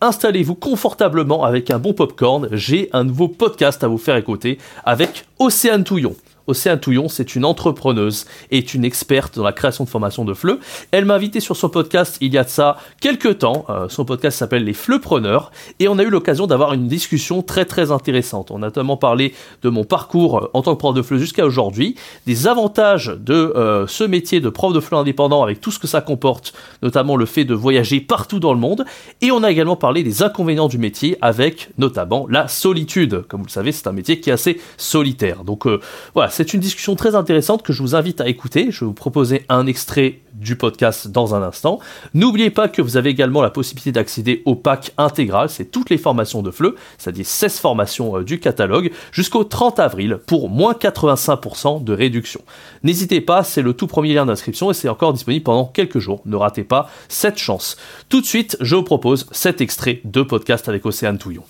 Installez-vous confortablement avec un bon popcorn, j'ai un nouveau podcast à vous faire écouter avec Océane Touillon. Océane Touillon, c'est une entrepreneuse et une experte dans la création de formations de FLE. Elle m'a invité sur son podcast il y a de ça quelques temps. Euh, son podcast s'appelle Les Fleuepreneurs et on a eu l'occasion d'avoir une discussion très très intéressante. On a notamment parlé de mon parcours euh, en tant que prof de FLE jusqu'à aujourd'hui, des avantages de euh, ce métier de prof de FLE indépendant avec tout ce que ça comporte, notamment le fait de voyager partout dans le monde. Et on a également parlé des inconvénients du métier avec notamment la solitude. Comme vous le savez, c'est un métier qui est assez solitaire. Donc voilà, c'est une discussion très intéressante que je vous invite à écouter. Je vais vous proposer un extrait du podcast dans un instant. N'oubliez pas que vous avez également la possibilité d'accéder au pack intégral, c'est toutes les formations de FLE, c'est-à-dire 16 formations euh, du catalogue, jusqu'au 30 avril pour moins 85% de réduction. N'hésitez pas, c'est le tout premier lien d'inscription et c'est encore disponible pendant quelques jours. Ne ratez pas cette chance. Tout de suite, je vous propose cet extrait de podcast avec Océane Touillon.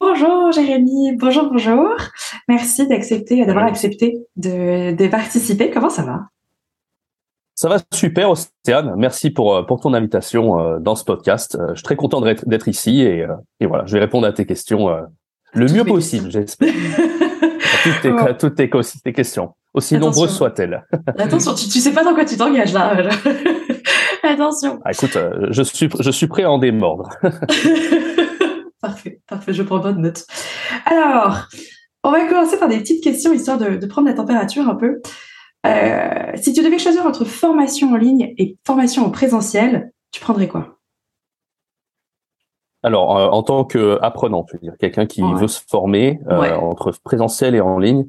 Bonjour Jérémy, bonjour, bonjour. Merci d'accepter, d'avoir accepté de, participer. Comment ça va? Ça va super, Océane. Merci pour, euh, pour ton invitation euh, dans ce podcast. Euh, je suis très content d'être ici et, et, voilà, je vais répondre à tes questions le mieux possible, j'espère. à toutes, tes, tes, questions, aussi nombreuses soient-elles. Attention, tu, tu sais pas dans quoi tu t'engages là. Attention. Ah, écoute, je suis, je suis prêt à en démordre. Parfait, parfait, je prends bonne note. Alors, on va commencer par des petites questions histoire de, prendre la température un peu. Euh, si tu devais choisir entre formation en ligne et formation en présentiel, tu prendrais quoi? Alors, euh, en tant qu'apprenant, tu veux dire quelqu'un qui veut se former euh, entre présentiel et en ligne,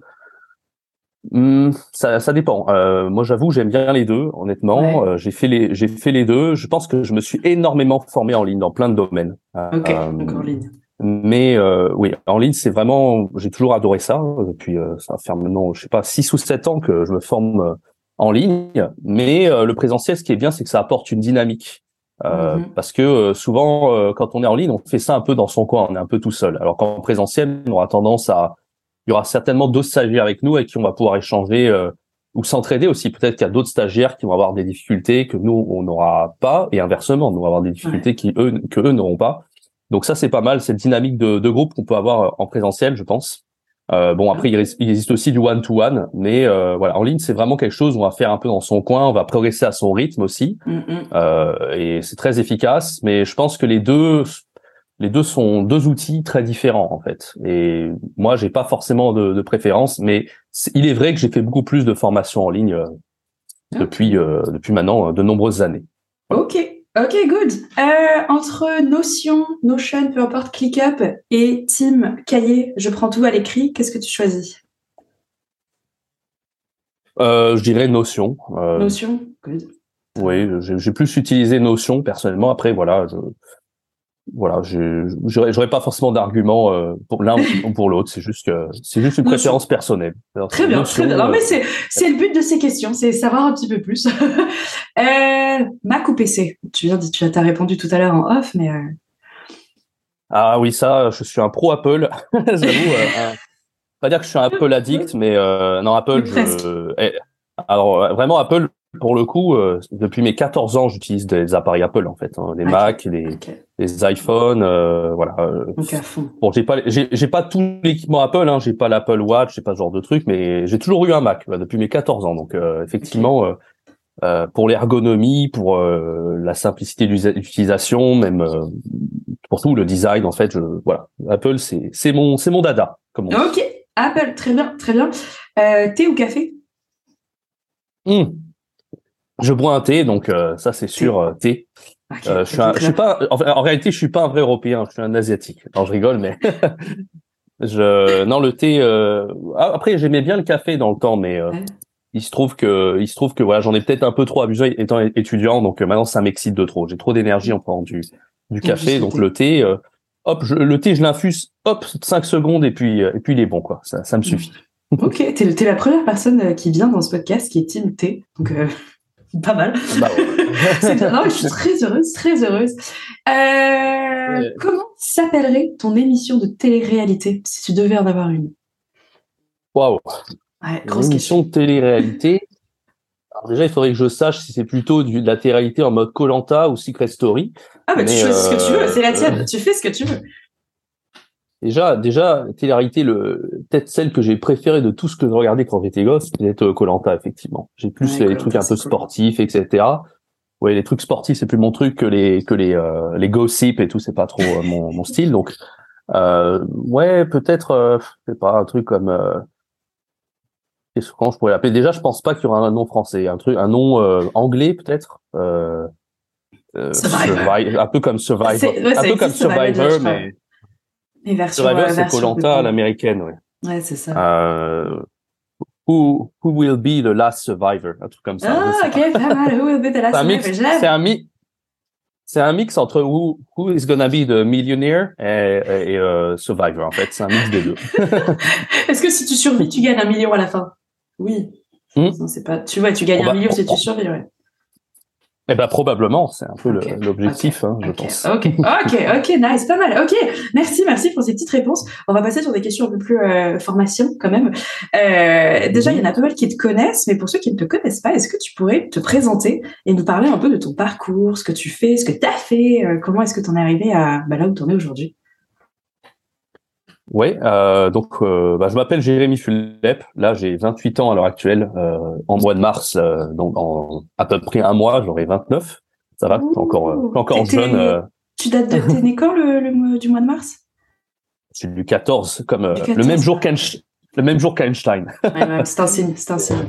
hmm, ça, ça, dépend. moi, j'avoue, j'aime bien les deux. Honnêtement, j'ai fait les, j'ai fait les deux. Je pense que je me suis énormément formé en ligne dans plein de domaines. Ok, donc en ligne. Mais euh, oui, en ligne, c'est vraiment, j'ai toujours adoré ça. Depuis, euh, ça faire maintenant, je sais pas, six ou sept ans que je me forme euh, en ligne. Mais le présentiel, ce qui est bien, c'est que ça apporte une dynamique. Mm-hmm. Parce que souvent, quand on est en ligne, on fait ça un peu dans son coin, on est un peu tout seul. Alors qu'en présentiel, on aura tendance à, il y aura certainement d'autres stagiaires avec nous avec qui on va pouvoir échanger ou s'entraider aussi. Peut-être qu'il y a d'autres stagiaires qui vont avoir des difficultés que nous on n'aura pas, et inversement, nous on va avoir des difficultés qui eux que eux n'auront pas. Donc ça, c'est pas mal, cette dynamique de, de groupe qu'on peut avoir euh, en présentiel, je pense. Euh, bon, après, il, existe aussi du one-to-one, mais euh, voilà, en ligne, c'est vraiment quelque chose où on va faire un peu dans son coin, on va progresser à son rythme aussi, mm, mm. euh, et c'est très efficace. Mais je pense que les deux, les deux sont deux outils très différents en fait. Et moi, j'ai pas forcément de, de préférence, mais il est vrai que j'ai fait beaucoup plus de formations en ligne euh, depuis depuis maintenant de nombreuses années. Ok, Ok, good. Euh, entre Notion, Notion, peu importe, ClickUp et Team Cahier, je prends tout à l'écrit, qu'est-ce que tu choisis? Euh, Je dirais Notion. Euh, Notion, good. Oui, j'ai plus utilisé Notion personnellement. Après, voilà, je, voilà, j'aurais pas forcément d'argument euh, pour l'un ou pour l'autre. C'est juste que c'est juste une préférence personnelle. très bien, très bien. Non, mais c'est c'est le but de ces questions, c'est savoir un petit peu plus. euh, Mac ou PC Tu viens, tu as répondu tout à l'heure en off, mais euh... ah oui, ça, je suis un pro Apple. J'avoue, euh, pas dire que je suis un Apple addict, mais euh, non Apple. Je, eh, alors vraiment Apple, pour le coup, euh, depuis mes 14 ans, j'utilise des appareils Apple en fait, hein, des Mac, des, des iPhones, euh, voilà. Euh. Bon, j'ai pas, j'ai pas tout l'équipement Apple, hein, j'ai pas l'Apple Watch, j'ai pas ce genre de truc, mais j'ai toujours eu un Mac depuis mes 14 ans, donc effectivement, pour l'ergonomie, pour la simplicité d'utilisation, même pour tout le design, en fait, je, voilà, Apple, c'est c'est mon c'est mon dada, comme on dit. Ok, Apple, très bien, très bien. thé ou café? Mmh. Je bois un thé, donc euh, ça c'est sûr, euh, thé. euh, je, suis je suis pas, en, réalité, je suis pas un vrai Européen, je suis un Asiatique. Non, je rigole, mais je, non, le thé. Euh, ah, après, j'aimais bien le café dans le temps, mais il se trouve que, il se trouve que voilà, j'en ai peut-être un peu trop abusé étant étudiant, donc maintenant ça m'excite de trop. J'ai trop d'énergie en prenant du, du café, donc le thé. hop, je, le thé, je l'infuse, hop, 5 secondes et puis et puis il est bon quoi. Ça, ça me suffit. Ok, t'es es la première personne qui vient dans ce podcast qui est team T, donc pas mal. Bah non, je suis très heureuse, très heureuse. Comment s'appellerait ton émission de télé-réalité si tu devais en avoir une? Waouh ouais, Une émission de télé-réalité. Alors déjà, il faudrait que je sache si c'est plutôt de la télé-réalité en mode Colanta ou Secret Story. Ah, bah tu choisis ce que tu veux, c'est la tienne, tu fais ce que tu veux. Déjà, déjà, télé-réalité, le, peut-être celle que j'ai préférée de tout ce que je regardais quand j'étais gosse, peut-être Colanta, effectivement. J'ai plus les trucs un peu sportifs, etc. Ouais, les trucs sportifs, c'est plus mon truc que les que les euh, les gossips et tout, c'est pas trop euh, mon, mon style. Donc, euh, ouais, peut-être, euh, c'est pas un truc comme qu'est-ce je pourrais l'appeler? Déjà, je pense pas qu'il y aura un nom français, un truc, un nom anglais peut-être. Euh, un peu comme Survivor, un peu comme Survivor, mais Survivor, c'est Colanta à l'américaine, ouais. Ouais, c'est ça. Euh, who, who will be the last survivor, un truc comme ça. Ah, ok, pas mal. Who will be the last survivor? C'est un mix. C'est un mix entre who, who is gonna be the millionaire et, et uh, survivor en fait. C'est un mix des deux. Est-ce que si tu survis, tu gagnes un million à la fin? Oui. Hmm? Non, c'est pas. Tu vois, tu gagnes un million si tu survis. Ouais. Eh ben probablement, c'est un peu l'objectif, hein, je pense. Ok, ok, ok, nice, pas mal. Ok, merci, merci pour ces petites réponses. On va passer sur des questions un peu plus euh, formation quand même. Euh, déjà, il y en a pas mal qui te connaissent, mais pour ceux qui ne te connaissent pas, est-ce que tu pourrais te présenter et nous parler un peu de ton parcours, ce que tu fais, ce que tu as fait, euh, comment est-ce que tu en es arrivé à bah, là où tu en es aujourd'hui? Oui, euh, donc euh, bah, je m'appelle Jérémy Fulep. Là, j'ai 28 ans à l'heure actuelle. Euh, en mois de mars, euh, donc en à peu près un mois, j'aurai 29. Ça va, suis encore, euh, encore jeune. Euh. Tu dates de t'es né quand le, le, du mois de mars? C'est du 14, comme le même jour qu'Einstein. Le même jour qu'Einstein. ouais, c'est un signe, c'est un signe.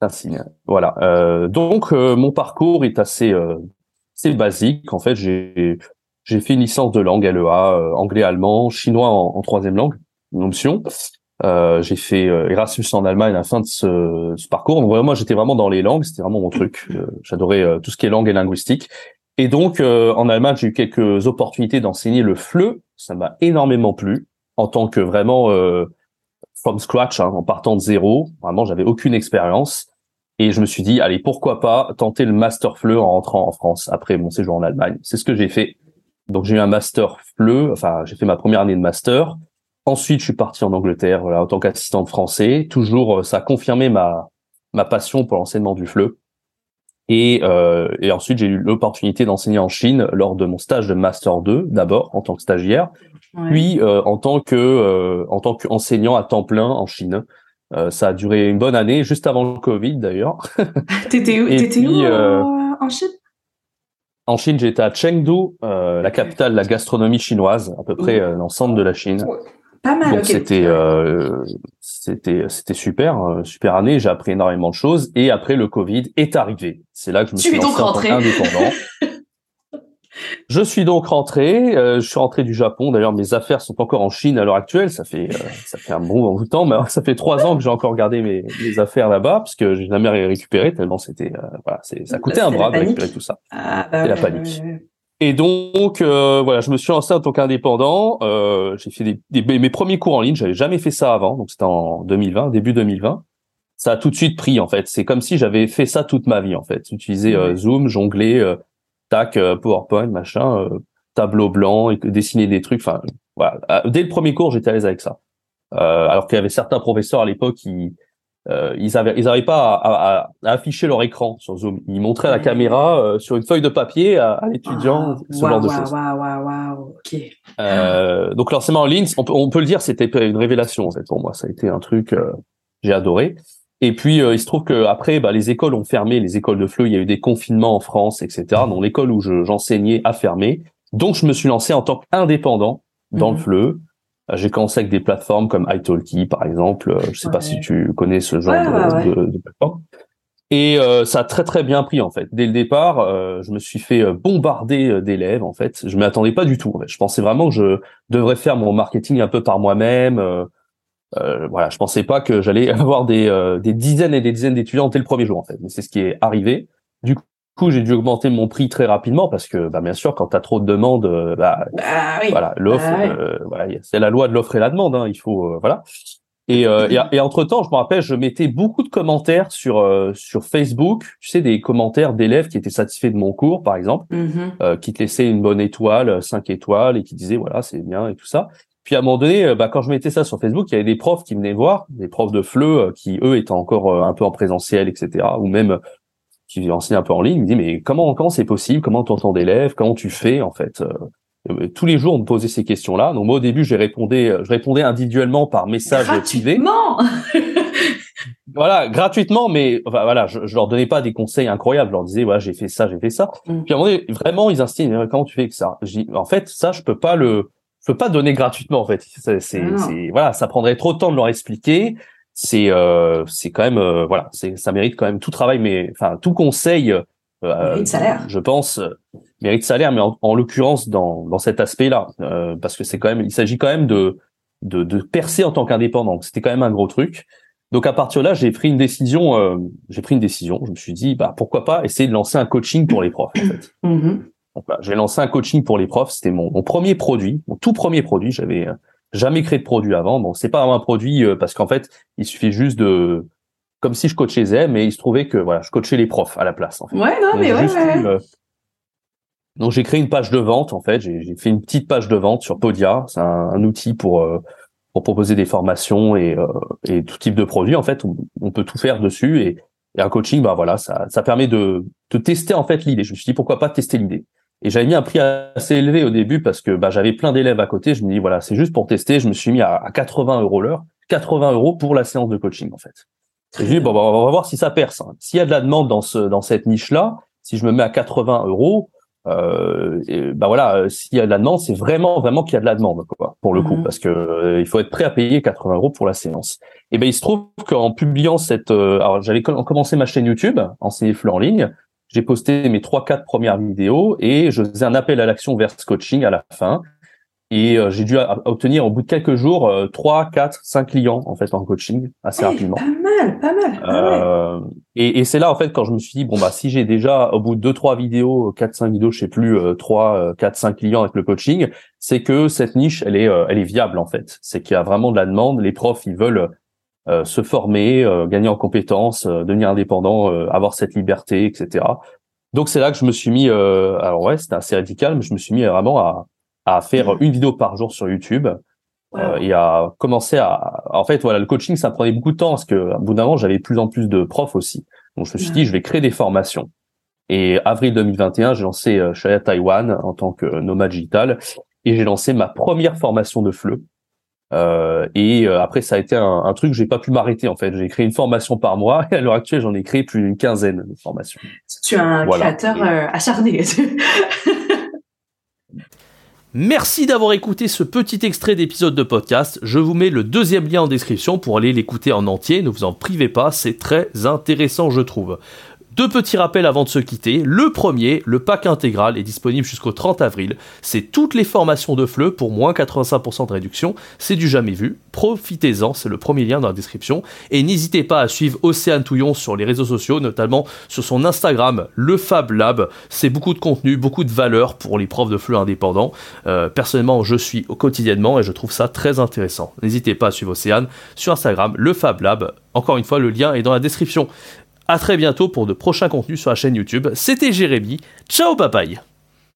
C'est un signe. Voilà. donc mon parcours est assez, c'est basique. En fait, j'ai j'ai fait une licence de langue LEA, euh, anglais-allemand, chinois en, troisième langue, une option. Euh, j'ai fait euh, Erasmus en Allemagne à la fin de ce, ce parcours. Donc vraiment, moi, j'étais vraiment dans les langues, c'était vraiment mon truc. J'adorais tout ce qui est langue et linguistique. Et donc, en Allemagne, j'ai eu quelques opportunités d'enseigner le FLE. Ça m'a énormément plu en tant que vraiment from scratch, hein, en partant de zéro. Vraiment, j'avais aucune expérience. Et je me suis dit, allez, pourquoi pas tenter le master FLE en rentrant en France après mon séjour en Allemagne. C'est ce que j'ai fait. Donc j'ai eu un master FLE, enfin j'ai fait ma première année de master. Ensuite, je suis parti en Angleterre voilà, en tant qu'assistant de français. Toujours, euh, ça a confirmé ma ma passion pour l'enseignement du FLE. Et, euh, et ensuite, j'ai eu l'opportunité d'enseigner en Chine lors de mon stage de master 2, d'abord en tant que stagiaire, puis euh, en tant que euh, en tant qu'enseignant à temps plein en Chine. Euh, ça a duré une bonne année, juste avant le Covid d'ailleurs. T'étais où, étais où en Chine? En Chine, j'étais à Chengdu, euh, la capitale de la gastronomie chinoise, à peu près euh, dans le centre de la Chine. Pas mal. Donc c'était euh, c'était c'était super euh, super année. J'ai appris énormément de choses et après le Covid est arrivé. C'est là que je me suis lancé en indépendant. Je suis donc rentré. Euh, je suis rentré du Japon. D'ailleurs, mes affaires sont encore en Chine à l'heure actuelle. Ça fait euh, ça fait un bon bout de temps, mais ça fait trois ans que j'ai encore gardé mes, mes affaires là-bas parce que j'ai jamais récupéré tellement c'était euh, voilà, c'est ça coûtait un bras de récupérer tout ça. Ah, bah, la panique. Et donc voilà, je me suis lancé en tant qu'indépendant. j'ai fait des, des, mes premiers cours en ligne. J'avais jamais fait ça avant, donc c'était en 2020, début 2020 ça a tout de suite pris en fait. C'est comme si j'avais fait ça toute ma vie en fait. Utiliser Zoom, jongler, tac, euh, PowerPoint, machin, euh, tableau blanc, et dessiner des trucs. Enfin, voilà. Euh, dès le premier cours, j'étais à l'aise avec ça. alors qu'il y avait certains professeurs à l'époque qui ils avaient ils n'arrivaient pas à, afficher leur écran sur Zoom. Ils montraient la caméra sur une feuille de papier à, l'étudiant, ah, ce genre de choses. Euh, donc l'enseignement en ligne, on peut, on peut le dire, c'était une révélation en fait pour moi. Ça a été un truc j'ai adoré. Et puis, euh, il se trouve que après, bah, les écoles ont fermé, les écoles de FLE, il y a eu des confinements en France, etc. Donc, l'école où j'enseignais a fermé. Donc, je me suis lancé en tant qu'indépendant dans le mhm. FLE. Euh, j'ai commencé avec des plateformes comme italki, par exemple. Euh, je sais pas si tu connais ce genre de, plateforme. Et ça a très très bien pris en fait. Dès le départ, je me suis fait bombarder d'élèves en fait. Je m'attendais pas du tout. Je pensais vraiment que je devrais faire mon marketing un peu par moi-même. Euh, voilà, je pensais pas que j'allais avoir des, euh, des dizaines et des dizaines d'étudiants dès le premier jour en fait, mais c'est ce qui est arrivé. Du coup, j'ai dû augmenter mon prix très rapidement parce que, bah, bien sûr, quand tu as trop de demandes, euh, bah, bah voilà, l'offre, bah voilà, c'est la loi de l'offre et la demande. Hein, il faut, voilà. Et, euh, et, entre temps, je me rappelle, je mettais beaucoup de commentaires sur euh, sur Facebook. Tu sais, des commentaires d'élèves qui étaient satisfaits de mon cours, par exemple, euh, qui te laissaient une bonne étoile, cinq étoiles, et qui disaient voilà, c'est bien et tout ça. Puis à un moment donné, euh, bah, quand je mettais ça sur Facebook, il y avait des profs qui venaient voir, des profs de FLE euh, qui eux étaient encore euh, un peu en présentiel, etc. Ou même qui enseignaient un peu en ligne. Ils me disaient mais comment comment c'est possible? Comment tu entends d'élèves? Comment tu fais en fait? Tous les jours, on me posait ces questions-là. Donc moi, au début, je répondais, je répondais individuellement par message privé. Gratuitement Voilà, gratuitement, mais enfin, voilà, je, je leur donnais pas des conseils incroyables. Je leur disais, voilà, j'ai fait ça, j'ai fait ça. Mm. Puis à un moment donné, vraiment, ils mais comment tu fais que ça? En fait, ça, je peux pas le, peux pas donner gratuitement. En fait, c'est, Ah c'est- voilà, ça prendrait trop de temps de leur expliquer. C'est, euh, c'est quand même, euh, voilà, c'est, ça mérite quand même tout travail, mais enfin, tout conseil. euh, Mérite salaire. Je pense euh, mérite salaire, mais en, en l'occurrence dans dans cet aspect-là, euh, parce que c'est quand même, il s'agit quand même de de, de percer en tant qu'indépendant. C'était quand même un gros truc. Donc à partir de là, j'ai pris une décision. euh, j'ai pris une décision. Je me suis dit, bah pourquoi pas essayer de lancer un coaching pour les profs. En fait. Mhm. Donc j'ai lancé un coaching pour les profs. C'était mon, mon premier produit, mon tout premier produit. J'avais euh, jamais créé de produit avant. Bon, c'est pas un produit euh, parce qu'en fait, il suffit juste de, comme si je coachais mais il se trouvait que voilà, je coachais les profs à la place. En fait. Ouais, non, mais j'ai ouais, eu, euh, Donc j'ai créé une page de vente en fait. J'ai j'ai fait une petite page de vente sur Podia. C'est un, un outil pour euh, pour proposer des formations et euh, et tout type de produits. En fait, on, on peut tout faire dessus et, et un coaching, bah voilà, ça ça permet de de tester en fait l'idée. Je me suis dit pourquoi pas tester l'idée? Et j'avais mis un prix assez élevé au début parce que bah, j'avais plein d'élèves à côté. Je me dis voilà, c'est juste pour tester. Je me suis mis à, à 80 euros l'heure, 80 euros pour la séance de coaching en fait. Et je dis bon, bah, on va voir si ça perce. hein. S'il y a de la demande dans ce dans cette niche là, si je me mets à 80 euros, euh, et, bah voilà, euh, s'il y a de la demande, c'est vraiment vraiment qu'il y a de la demande quoi, pour le coup, Mhm. parce que euh, il faut être prêt à payer 80 euros pour la séance. Et ben il se trouve qu'en publiant cette, euh, alors j'avais com- commencé ma chaîne YouTube, enseigner fleu en ligne. J'ai posté mes trois quatre premières vidéos et je faisais un appel à l'action vers ce coaching à la fin. Et euh, j'ai dû obtenir au bout de quelques jours euh, trois, quatre, cinq clients en fait en coaching assez rapidement. Pas mal, pas mal. Ah. Euh, et, et c'est là en fait quand je me suis dit bon bah si j'ai déjà au bout de deux trois vidéos, quatre cinq vidéos, je sais plus euh, trois, euh, quatre cinq clients avec le coaching, c'est que cette niche elle est euh, elle est viable en fait. C'est qu'il y a vraiment de la demande. Les profs ils veulent euh, se former, euh, gagner en compétences, euh, devenir indépendant, euh, avoir cette liberté, etc. Donc c'est là que je me suis mis. euh, alors ouais, c'était assez radical, mais je me suis mis vraiment à à faire une vidéo par jour sur YouTube euh, et à commencer à en fait voilà le coaching ça prenait beaucoup de temps parce que bout d'un moment j'avais de plus en plus de profs aussi. Donc je me suis dit je vais créer des formations. Et avril 2021 j'ai lancé euh, Shaya Taiwan en tant que nomade digital et j'ai lancé ma première formation de FLE euh, et euh, après ça a été un, un truc j'ai pas pu m'arrêter en fait j'ai créé une formation par mois et à l'heure actuelle j'en ai créé plus d'une quinzaine de formations Tu es un Voilà. créateur euh, acharné. Merci d'avoir écouté ce petit extrait d'épisode de podcast. Je vous mets le deuxième lien en description pour aller l'écouter en entier. Ne vous en privez pas, c'est très intéressant, je trouve. Deux petits rappels avant de se quitter. Le premier, le pack intégral est disponible jusqu'au 30 avril. C'est toutes les formations de FLE pour moins 85% de réduction. C'est du jamais vu. Profitez-en, c'est le premier lien dans la description. Et n'hésitez pas à suivre Océane Touillon sur les réseaux sociaux, notamment sur son Instagram, le Fab Lab. C'est beaucoup de contenu, beaucoup de valeur pour les profs de FLE indépendants. Euh, personnellement, je suis au quotidiennement et je trouve ça très intéressant. N'hésitez pas à suivre Océane sur Instagram, le Fab Lab. Encore une fois, le lien est dans la description. À très bientôt pour de prochains contenus sur la chaîne YouTube. C'était Jérémy. Ciao, bye